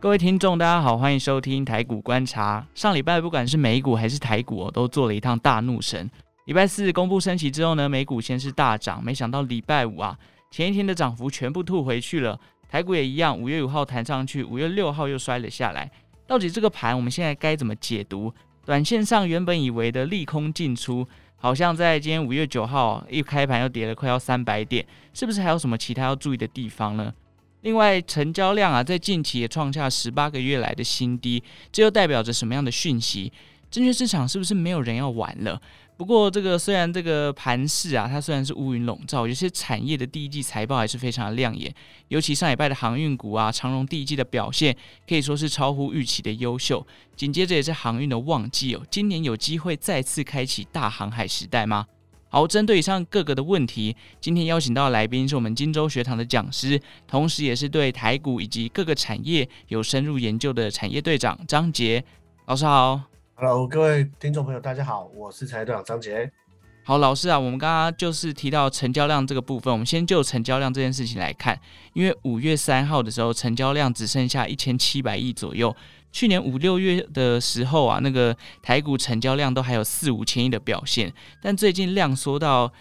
各位听众，大家好，欢迎收听台股观察。上礼拜不管是美股还是台股哦，都做了一趟大怒神。礼拜四公布升息之后呢，美股先是大涨，没想到礼拜五啊，前一天的涨幅全部吐回去了。台股也一样，五月五号弹上去，五月六号又摔了下来。到底这个盘我们现在该怎么解读？短线上原本以为的利空进出，好像在今天五月九号一开盘又跌了快要三百点，是不是还有什么其他要注意的地方呢？另外，成交量啊，在近期也创下十八个月来的新低，这又代表着什么样的讯息？证券市场是不是没有人要玩了？不过，这个虽然这个盘势啊，它虽然是乌云笼罩，有些产业的第一季财报还是非常的亮眼，尤其上礼拜的航运股啊，长荣第一季的表现可以说是超乎预期的优秀。紧接着也是航运的旺季哦，今年有机会再次开启大航海时代吗？好，针对以上各个的问题，今天邀请到的来宾是我们金州学堂的讲师，同时也是对台股以及各个产业有深入研究的产业队长张杰老师好。Hello，各位听众朋友，大家好，我是产业队长张杰。好，老师啊，我们刚刚就是提到成交量这个部分，我们先就成交量这件事情来看，因为五月三号的时候，成交量只剩下一千七百亿左右。去年五六月的时候啊，那个台股成交量都还有四五千亿的表现，但最近量缩到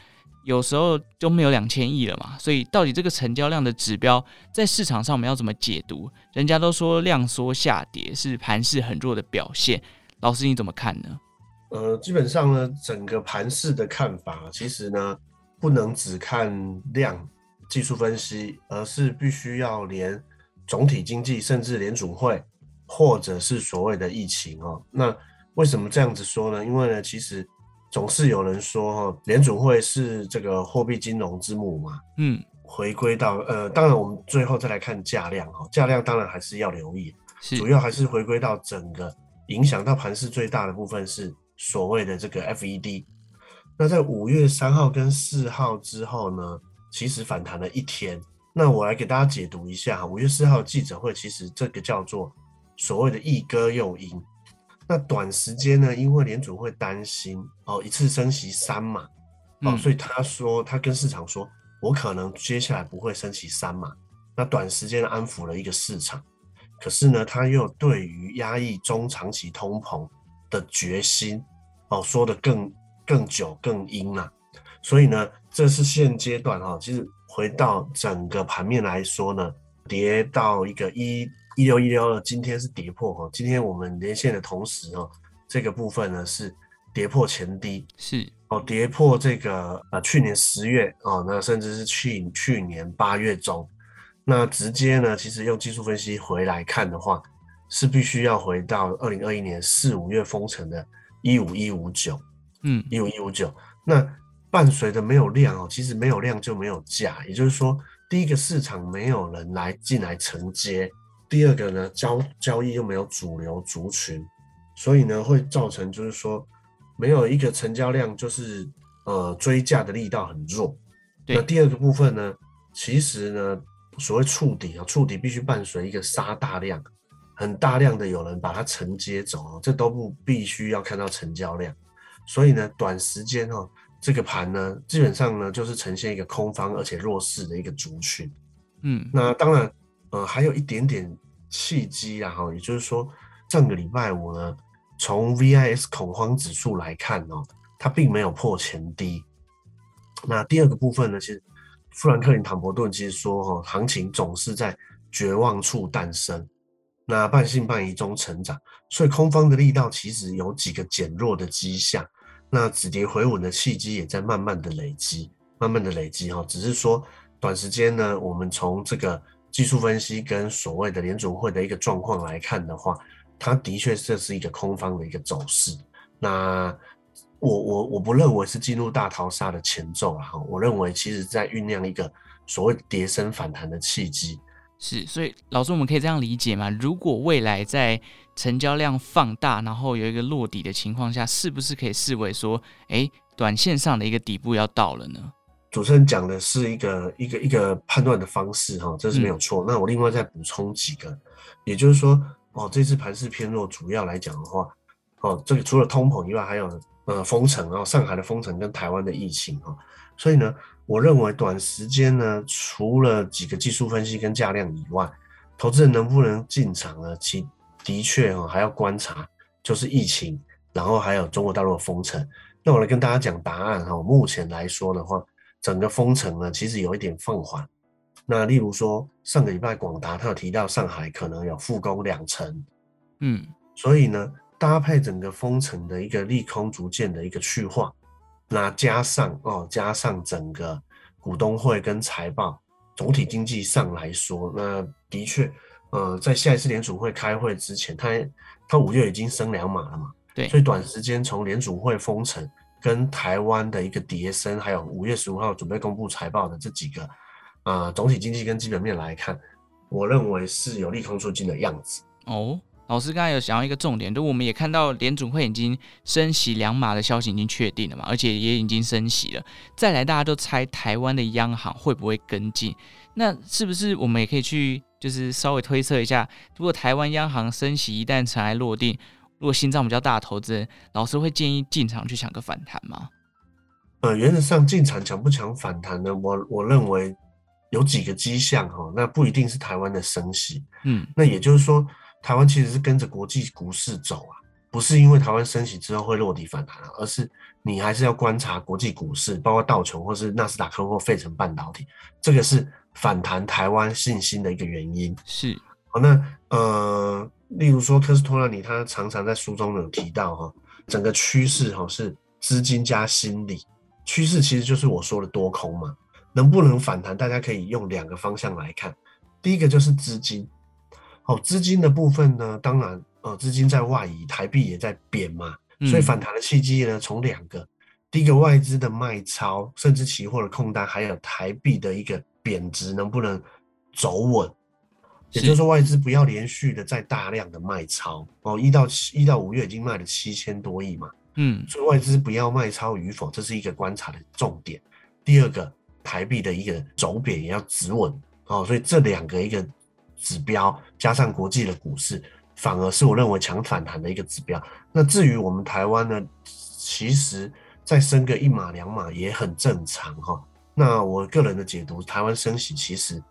有时候就没有两千亿了嘛，所以到底这个成交量的指标在市场上我们要怎么解读？人家都说量缩下跌是盘势很弱的表现，老师你怎么看呢？呃，基本上呢，整个盘势的看法其实呢，不能只看量技术分析，而是必须要连总体经济，甚至联准会。或者是所谓的疫情哦，那为什么这样子说呢？因为呢，其实总是有人说哈，联储会是这个货币金融之母嘛，嗯，回归到呃，当然我们最后再来看价量哈，价量当然还是要留意，主要还是回归到整个影响到盘势最大的部分是所谓的这个 FED。那在五月三号跟四号之后呢，其实反弹了一天。那我来给大家解读一下，五月四号记者会其实这个叫做。所谓的一鸽诱鹰，那短时间呢，因为联储会担心哦，一次升息三码哦，嗯、所以他说他跟市场说，我可能接下来不会升息三码，那短时间安抚了一个市场，可是呢，他又对于压抑中长期通膨的决心哦，说的更更久更阴了，所以呢，这是现阶段哈，其实回到整个盘面来说呢，跌到一个一。一六一六二，今天是跌破哈。今天我们连线的同时哦，这个部分呢是跌破前低，是哦，跌破这个呃去年十月哦，那甚至是去去年八月中，那直接呢，其实用技术分析回来看的话，是必须要回到二零二一年四五月封城的一五一五九，嗯，一五一五九。那伴随着没有量哦，其实没有量就没有价，也就是说，第一个市场没有人来进来承接。第二个呢，交交易又没有主流族群，所以呢会造成就是说没有一个成交量，就是呃追价的力道很弱。对那第二个部分呢，其实呢所谓触底啊，触底必须伴随一个杀大量，很大量的有人把它承接走，这都不必须要看到成交量。所以呢，短时间哈这个盘呢，基本上呢就是呈现一个空方而且弱势的一个族群。嗯，那当然。呃，还有一点点契机啊，哈，也就是说，上个礼拜五呢，从 VIX 恐慌指数来看哦，它并没有破前低。那第二个部分呢，其实富兰克林·唐伯顿其实说，哈，行情总是在绝望处诞生，那半信半疑中成长，所以空方的力道其实有几个减弱的迹象，那止跌回稳的契机也在慢慢的累积，慢慢的累积哈，只是说短时间呢，我们从这个。技术分析跟所谓的联准会的一个状况来看的话，它的确这是一个空方的一个走势。那我我我不认为是进入大逃杀的前奏啊，我认为其实在酝酿一个所谓跌升反弹的契机。是，所以老师我们可以这样理解吗？如果未来在成交量放大，然后有一个落底的情况下，是不是可以视为说，哎，短线上的一个底部要到了呢？主持人讲的是一个一个一个判断的方式哈，这是没有错。嗯、那我另外再补充几个，也就是说，哦，这次盘势偏弱，主要来讲的话，哦，这个除了通膨以外，还有呃封城啊，上海的封城跟台湾的疫情哈，所以呢，我认为短时间呢，除了几个技术分析跟价量以外，投资人能不能进场呢？其的确哦，还要观察，就是疫情，然后还有中国大陆的封城。那我来跟大家讲答案哈。目前来说的话，整个封城呢，其实有一点放缓。那例如说，上个礼拜广达他有提到上海可能有复工两成，嗯，所以呢，搭配整个封城的一个利空逐渐的一个去化，那加上哦，加上整个股东会跟财报，总体经济上来说，那的确，呃，在下一次联储会开会之前，他他五月已经升两码了嘛，对，所以短时间从联储会封城跟台湾的一个跌升，还有五月十五号准备公布财报的这几个。啊，总体经济跟基本面来看，我认为是有利空出尽的样子。哦，老师刚才有想到一个重点，就我们也看到联总会已经升息两码的消息已经确定了嘛，而且也已经升息了。再来，大家都猜台湾的央行会不会跟进？那是不是我们也可以去就是稍微推测一下，如果台湾央行升息一旦尘埃落定，如果心脏比较大的投资人，老师会建议进场去抢个反弹吗？呃，原则上进场抢不抢反弹呢？我我认为。有几个迹象哈，那不一定是台湾的升息，嗯，那也就是说，台湾其实是跟着国际股市走啊，不是因为台湾升息之后会落地反弹啊，而是你还是要观察国际股市，包括道琼或是纳斯达克或费城半导体，这个是反弹台湾信心的一个原因。是，好，那呃，例如说科斯托兰尼他常常在书中有提到哈，整个趋势哈是资金加心理，趋势其实就是我说的多空嘛。能不能反弹？大家可以用两个方向来看。第一个就是资金，哦，资金的部分呢，当然，呃，资金在外移，台币也在贬嘛，所以反弹的契机呢，从两个，第一个外资的卖超，甚至期货的空单，还有台币的一个贬值，能不能走稳？也就是说，外资不要连续的在大量的卖超哦，一到七，一到五月已经卖了七千多亿嘛，嗯，所以外资不要卖超与否，这是一个观察的重点。第二个。台币的一个走贬也要止稳哦，所以这两个一个指标加上国际的股市，反而是我认为强反弹的一个指标。那至于我们台湾呢，其实再升个一码两码也很正常哈。那我个人的解读，台湾升息其实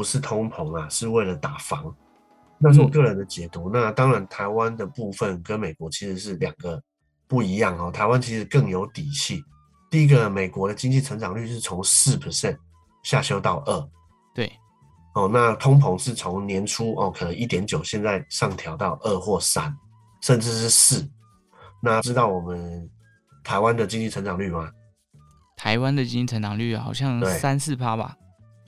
不是通膨啊，是为了打房。那是我个人的解读。那当然，台湾的部分跟美国其实是两个不一样哦。台湾其实更有底气。第一个，美国的经济成长率是从四 percent 下修到二，对，哦，那通膨是从年初哦，可能一点九，现在上调到二或三，甚至是四。那知道我们台湾的经济成长率吗？台湾的经济成长率好像三四趴吧？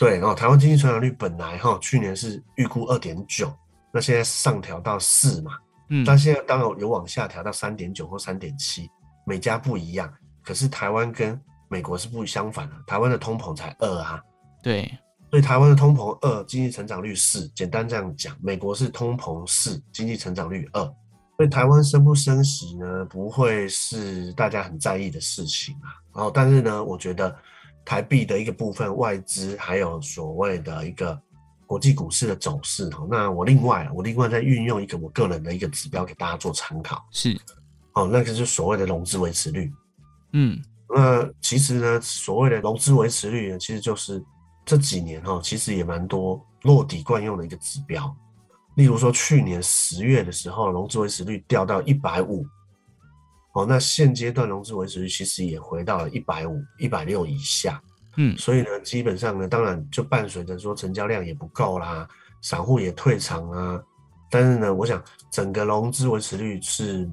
对，哦，台湾经济成长率本来哈、哦、去年是预估二点九，那现在上调到四嘛，嗯，但现在当然有往下调到三点九或三点七，每家不一样。可是台湾跟美国是不相反的，台湾的通膨才二啊，对，所以台湾的通膨二，经济成长率四，简单这样讲，美国是通膨四，经济成长率二，所以台湾升不升息呢，不会是大家很在意的事情啊。然后，但是呢，我觉得台币的一个部分，外资还有所谓的一个国际股市的走势，那我另外我另外再运用一个我个人的一个指标给大家做参考，是，哦，那个就是所谓的融资维持率。嗯，那其实呢，所谓的融资维持率呢，其实就是这几年哈，其实也蛮多落底惯用的一个指标。例如说，去年十月的时候，融资维持率掉到一百五，哦，那现阶段融资维持率其实也回到了一百五、一百六以下。嗯，所以呢，基本上呢，当然就伴随着说成交量也不够啦，散户也退场啊。但是呢，我想整个融资维持率是。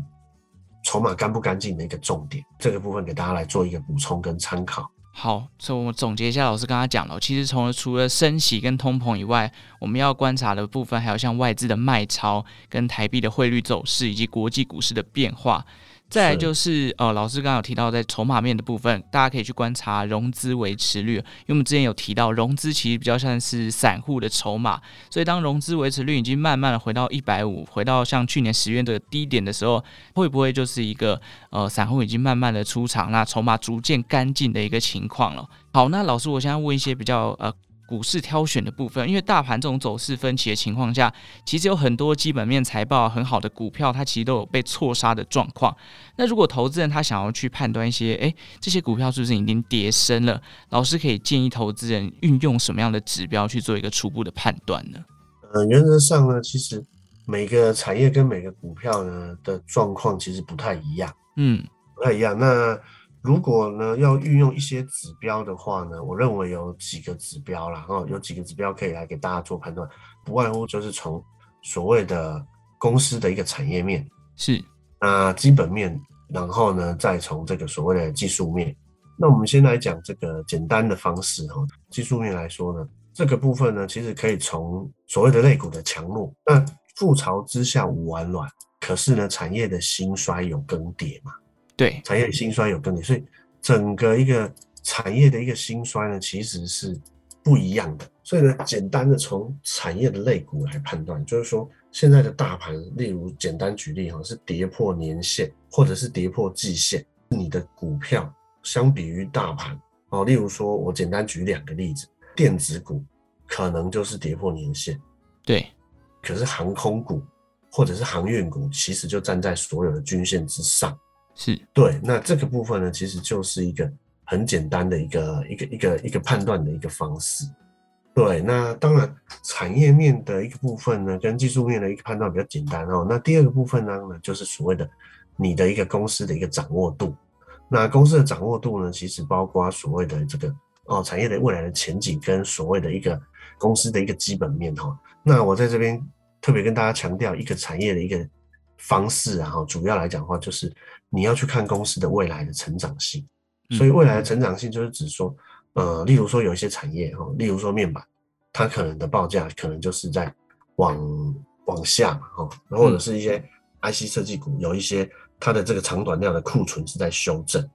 筹码干不干净的一个重点，这个部分给大家来做一个补充跟参考。好，所以我们总结一下，老师刚刚讲了，其实从除了升息跟通膨以外，我们要观察的部分还有像外资的卖超、跟台币的汇率走势以及国际股市的变化。再来就是呃，老师刚刚有提到在筹码面的部分，大家可以去观察融资维持率，因为我们之前有提到融资其实比较像是散户的筹码，所以当融资维持率已经慢慢的回到一百五，回到像去年十月的低点的时候，会不会就是一个呃散户已经慢慢的出场，那筹码逐渐干净的一个情况了？好，那老师，我现在问一些比较呃。股市挑选的部分，因为大盘这种走势分歧的情况下，其实有很多基本面财报很好的股票，它其实都有被错杀的状况。那如果投资人他想要去判断一些，诶，这些股票是不是已经跌深了？老师可以建议投资人运用什么样的指标去做一个初步的判断呢？呃，呃，原则上呢，其实每个产业跟每个股票呢的状况其实不太一样，嗯，不太一样。那如果呢要运用一些指标的话呢，我认为有几个指标啦，哦，有几个指标可以来给大家做判断，不外乎就是从所谓的公司的一个产业面是，那基本面，然后呢再从这个所谓的技术面。那我们先来讲这个简单的方式哈，技术面来说呢，这个部分呢其实可以从所谓的类股的强弱。那覆巢之下无完卵，可是呢产业的兴衰有更迭嘛？对，产业的兴衰有更迭，所以整个一个产业的一个兴衰呢其实是不一样的。所以呢，简单的从产业的类股来判断，就是说现在的大盘，例如简单举例哈，是跌破年线或者是跌破季线，你的股票。相比于大盘哦，例如说，我简单举两个例子，电子股可能就是跌破年线，对。可是航空股或者是航运股，其实就站在所有的均线之上，是对。那这个部分呢，其实就是一个很简单的一个一个一个一个判断的一个方式。对，那当然产业面的一个部分呢，跟技术面的一个判断比较简单哦。那第二个部分呢，就是所谓的你的一个公司的一个掌握度。那公司的掌握度呢，其实包括所谓的这个哦产业的未来的前景跟所谓的一个公司的一个基本面哈。那我在这边特别跟大家强调一个产业的一个方式啊哈，主要来讲的话就是你要去看公司的未来的成长性。所以未来的成长性就是指说，呃，例如说有一些产业哈，例如说面板，它可能的报价可能就是在往往下嘛哈，或者是一些 IC 设计股有一些。它的这个长短量的库存是在修正，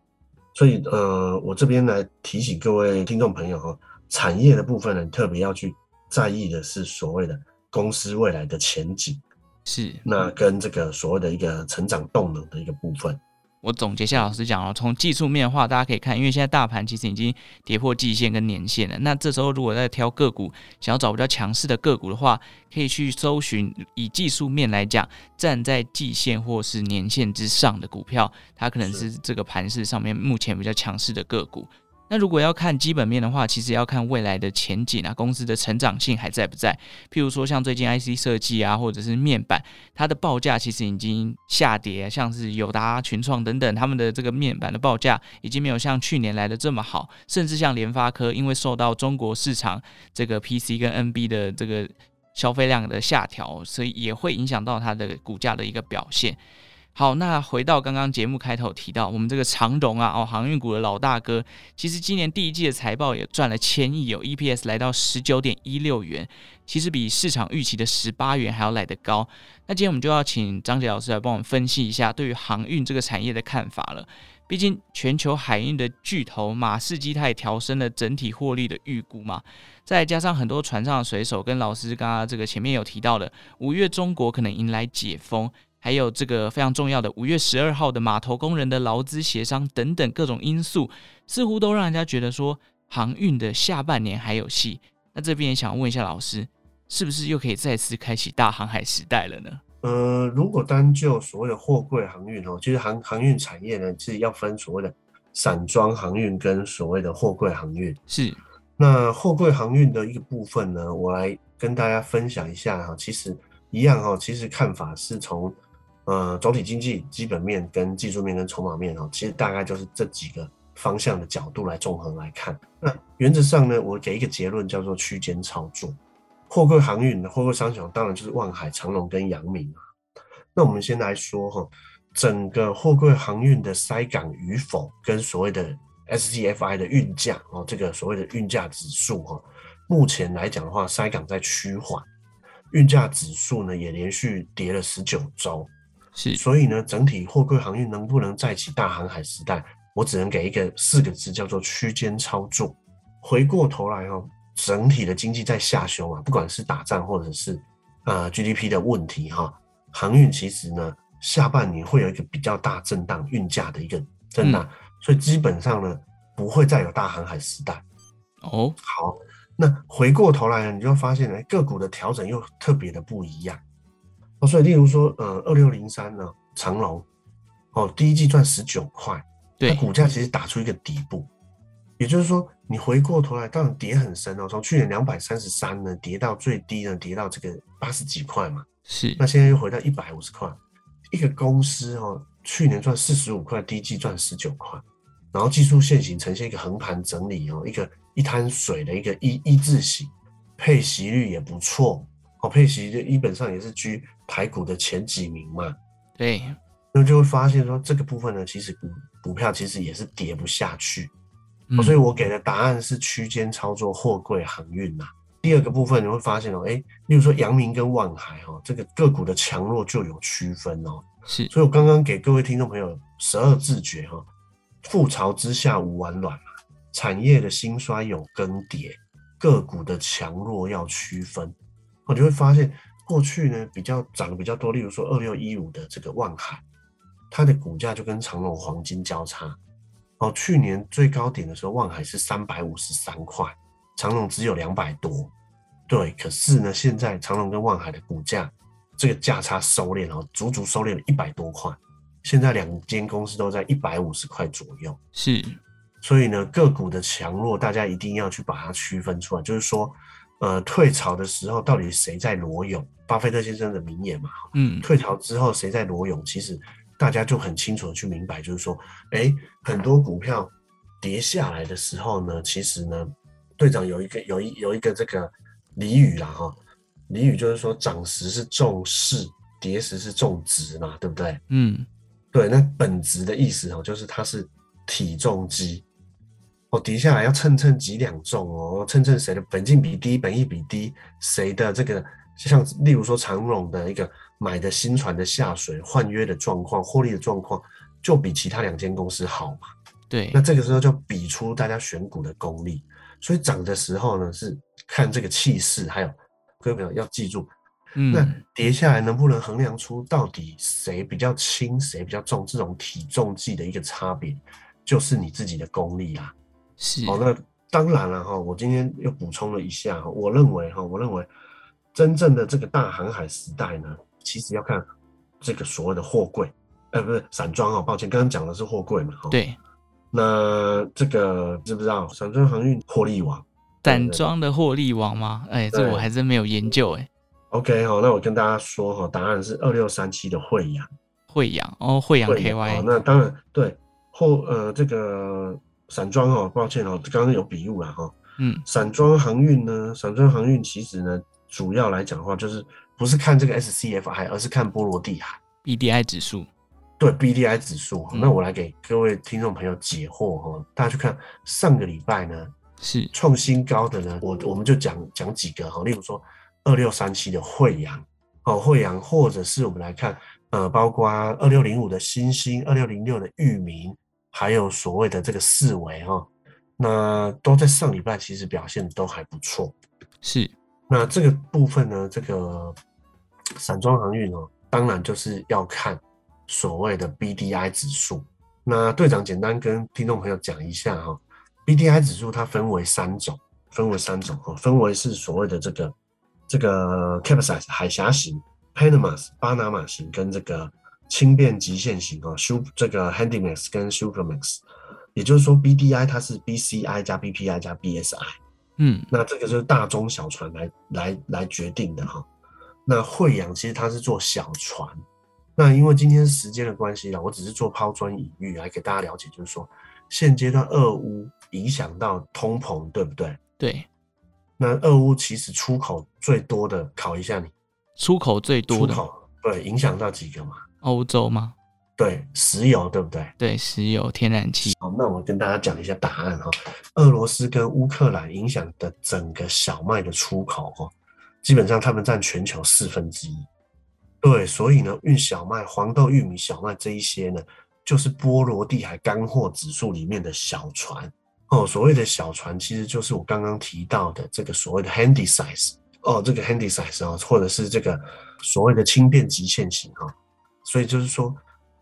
所以呃，我这边来提醒各位听众朋友哈，产业的部分呢，特别要去在意的是所谓的公司未来的前景，是那跟这个所谓的一个成长动能的一个部分。我总结下老师讲哦，从技术面的话，大家可以看，因为现在大盘其实已经跌破季线跟年线了。那这时候如果在挑个股，想要找比较强势的个股的话，可以去搜寻以技术面来讲，站在季线或是年线之上的股票，它可能是这个盘势上面目前比较强势的个股。那如果要看基本面的话，其实要看未来的前景啊，公司的成长性还在不在？譬如说像最近 IC 设计啊，或者是面板，它的报价其实已经下跌，像是友达、群创等等，他们的这个面板的报价已经没有像去年来的这么好，甚至像联发科，因为受到中国市场这个 PC 跟 NB 的这个消费量的下调，所以也会影响到它的股价的一个表现。好，那回到刚刚节目开头提到，我们这个长荣啊，哦，航运股的老大哥，其实今年第一季的财报也赚了千亿，有 EPS 来到十九点一六元，其实比市场预期的十八元还要来得高。那今天我们就要请张杰老师来帮我们分析一下对于航运这个产业的看法了。毕竟全球海运的巨头马士基，它也调升了整体获利的预估嘛，再加上很多船上的水手跟老师刚刚这个前面有提到的，五月中国可能迎来解封。还有这个非常重要的五月十二号的码头工人的劳资协商等等各种因素，似乎都让人家觉得说航运的下半年还有戏。那这边也想问一下老师，是不是又可以再次开启大航海时代了呢？呃，如果单就所谓的货柜航运哦，其实航航运产业呢，是要分所谓的散装航运跟所谓的货柜航运。是，那货柜航运的一个部分呢，我来跟大家分享一下哈。其实一样哈，其实看法是从。呃，总体经济基本面跟技术面跟筹码面哦，其实大概就是这几个方向的角度来综合来看。那原则上呢，我给一个结论叫做区间操作。货柜航运的货柜商船当然就是万海、长龙跟阳明啊。那我们先来说哈，整个货柜航运的塞港与否，跟所谓的 SCFI 的运价哦，这个所谓的运价指数哈，目前来讲的话，塞港在趋缓，运价指数呢也连续跌了十九周。是，所以呢，整体货柜航运能不能再起大航海时代，我只能给一个四个字，叫做区间操作。回过头来哦，整体的经济在下修啊，不管是打仗或者是呃 GDP 的问题哈，航运其实呢，下半年会有一个比较大震荡，运价的一个震荡，嗯、所以基本上呢，不会再有大航海时代。哦，好，那回过头来呢，你就发现呢，个股的调整又特别的不一样。所以，例如说，呃，二六零三呢，长隆，哦，第一季赚十九块，对，它股价其实打出一个底部，也就是说，你回过头来，当然跌很深哦，从去年两百三十三呢跌到最低呢，跌到这个八十几块嘛，是，那现在又回到一百五十块，一个公司哦，去年赚四十五块，第一季赚十九块，然后技术线型呈现一个横盘整理哦，一个一滩水的一个一一字形，配息率也不错哦，配息率基本上也是居排股的前几名嘛，对，那就会发现说这个部分呢，其实股股票其实也是跌不下去。嗯、所以我给的答案是区间操作货柜航运呐。第二个部分你会发现哦，哎，例如说阳明跟万海哦，这个个股的强弱就有区分哦。是，所以我刚刚给各位听众朋友十二字诀哈：覆巢之下无完卵，产业的兴衰有更迭，个股的强弱要区分。我就会发现过去呢比较涨得比较多，例如说二六一五的这个万海，它的股价就跟长隆黄金交叉。哦，去年最高点的时候，万海是三百五十三块，长隆只有两百多。对，可是呢，现在长隆跟万海的股价这个价差收敛了，足足收敛了一百多块。现在两间公司都在一百五十块左右。是，所以呢，个股的强弱，大家一定要去把它区分出来。就是说，呃，退潮的时候，到底谁在裸泳？巴菲特先生的名言嘛。嗯，退潮之后谁在裸泳？其实。大家就很清楚的去明白，就是说，哎，很多股票跌下来的时候呢，其实呢，队长有一个有一有一个这个俚语啦哈，俚语就是说，涨时是重势，跌时是重值嘛，对不对？嗯，对，那本质的意思哦，就是它是体重机，哦，跌下来要称称几两重哦，称称谁的本金比低，本益比低，谁的这个。像例如说长荣的一个买的新船的下水换约的状况、获利的状况，就比其他两间公司好嘛？对，那这个时候就比出大家选股的功力。所以涨的时候呢，是看这个气势，还有各位朋友要记住，嗯，那跌下来能不能衡量出到底谁比较轻，谁比较重？这种体重计的一个差别，就是你自己的功力啊。是，好，那当然了哈，我今天又补充了一下，我认为哈，我认为。真正的这个大航海时代呢，其实要看这个所谓的货柜，呃，不是散装哦，抱歉，刚刚讲的是货柜嘛，对。那这个知不知道散装航运获利王？散装的获利王吗？哎、欸，这我还真没有研究哎。OK 好，那我跟大家说哈，答案是二六三七的慧洋。慧洋哦，慧洋 KY。那当然对货呃这个散装哦，抱歉哦，刚刚有笔误了哈。嗯，散装航运呢，散装航运其实呢。主要来讲的话，就是不是看这个 SCFI，而是看波罗的海 BDI 指数。对 BDI 指数，嗯，那我来给各位听众朋友解惑哈。大家去看上个礼拜呢，是创新高的呢，我我们就讲讲几个哈，例如说二六三七的惠阳，哦惠阳，或者是我们来看呃，包括二六零五的欣兴，二六零六的裕民，还有所谓的这个四维哈，那都在上礼拜其实表现都还不错，是。那这个部分呢，这个散装航运哦，当然就是要看所谓的 BDI 指数。那队长简单跟听众朋友讲一下哈，BDI 指数它分为三种，分为三种哈，分为是所谓的这个这个 Capesize 海峡型、Panamax 巴拿马型跟这个轻便极限型哦，Super 这个 Handymax 跟 Supramax，也就是说 BDI 它是 BCI 加 BPI 加 BSI。嗯，那这个就是大中小船来来来决定的哈。那慧洋其实它是做小船，那因为今天时间的关系啦，我只是做抛砖引玉来给大家了解，就是说现阶段俄乌影响到通膨，对不对？对。那俄乌其实出口最多的，考一下你，出口最多的，出口对，影响到几个嘛？欧洲吗？对，石油对不对？对，石油、天然气。好，那我跟大家讲一下答案哈。俄罗斯跟乌克兰影响的整个小麦的出口哦，基本上他们占全球四分之一。对，所以呢，运小麦、黄豆、玉米、小麦这一些呢，就是波罗的海干货指数里面的小船哦。所谓的小船，其实就是我刚刚提到的这个所谓的 Handysize 哦，这个 Handysize 哦，或者是这个所谓的轻便极限型哈。所以就是说。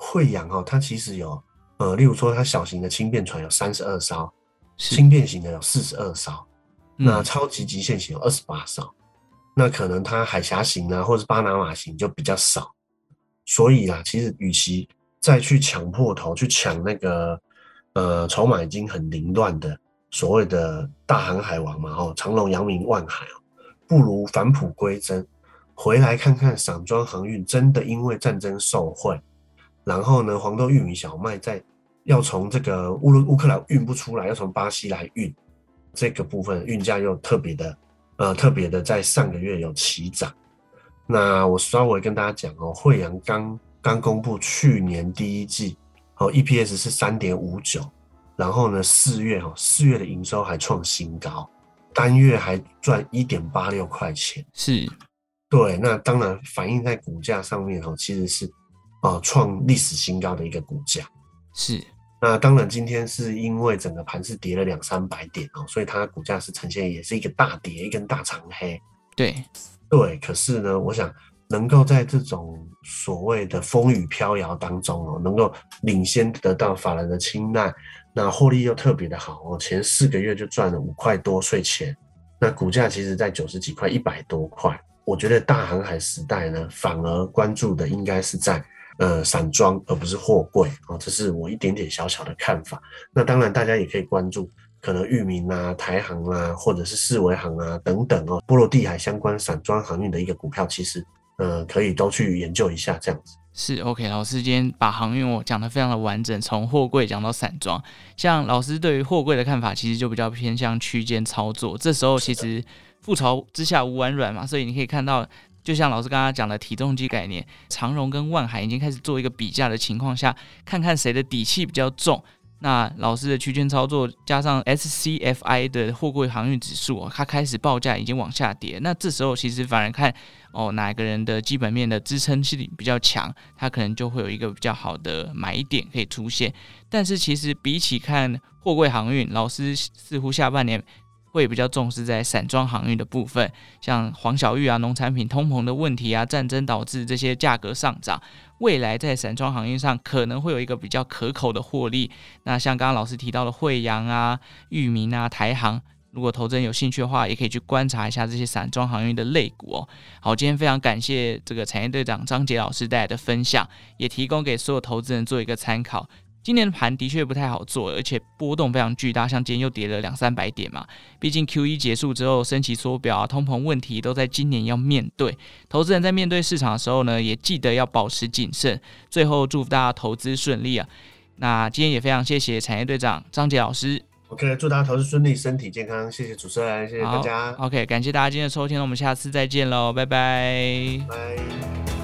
惠阳哦，它其实有呃，例如说它小型的轻便船有三十二艘，轻便型的有四十二艘，那超级极限型有二十八艘，那可能它海峡型啊，或是巴拿马型就比较少，所以啊，其实与其再去抢破头去抢那个呃筹码已经很凌乱的所谓的大航海王嘛，哦，长隆、扬名、万海哦，不如返璞归真，回来看看散装航运真的因为战争受惠，然后呢，黄豆、玉米、小麦在要从这个乌乌克兰运不出来，要从巴西来运，这个部分运价又特别的，呃，特别的在上个月有起涨。那我稍微跟大家讲哦，惠阳刚刚公布去年第一季，哦，EPS 是三点五九，然后呢，四月哦，四月的营收还创新高，单月还赚一点八六块钱，是，对，那当然反映在股价上面哦，其实是啊创历史新高的一个股价，是，那当然今天是因为整个盘是跌了两三百点哦，所以它的股价是呈现也是一个大跌，一根大长黑，对。对，可是呢，我想能够在这种所谓的风雨飘摇当中哦，能够领先得到法人的青睐，那获利又特别的好哦，前四个月就赚了五块多税前，那股价其实在九十几块、一百多块。我觉得大航海时代呢，反而关注的应该是在呃散装，而不是货柜啊，这是我一点点小小的看法。那当然，大家也可以关注。可能域名啊、台航啊，或者是四维航啊等等哦，波罗的海相关散装航运的一个股票，其实呃可以都去研究一下这样子。是 OK，老师今天把航运我讲得非常的完整，从货柜讲到散装。像老师对于货柜的看法，其实就比较偏向区间操作。这时候其实覆巢之下无完卵嘛，所以你可以看到，就像老师刚刚讲的体重机概念，长荣跟万海已经开始做一个比价的情况下，看看谁的底气比较重。那老师的区间操作加上 SCFI 的货柜航运指数哦，它开始报价已经往下跌。那这时候其实反而看哦，哪个人的基本面的支撑性比较强，它可能就会有一个比较好的买点可以出现。但是其实比起看货柜航运，老师似乎下半年会比较重视在散装航运的部分，像黄小玉啊、农产品通膨的问题啊、战争导致这些价格上涨。未来在散装航运上可能会有一个比较可口的获利。那像刚刚老师提到的惠阳啊、裕民啊、台航，如果投资人有兴趣的话，也可以去观察一下这些散装航运的类股哦。好，今天非常感谢这个产业队长张杰老师带来的分享，也提供给所有投资人做一个参考。今年的盘的确不太好做，而且波动非常巨大，像今天又跌了两三百点嘛。毕竟 Q1 结束之后，升息缩表啊，通膨问题都在今年要面对。投资人在面对市场的时候呢，也记得要保持谨慎。最后祝福大家投资顺利啊！那今天也非常谢谢产业队长张杰老师。OK，祝大家投资顺利，身体健康。谢谢主持人，谢谢大家。OK，感谢大家今天的收听，我们下次再见喽，拜拜。拜。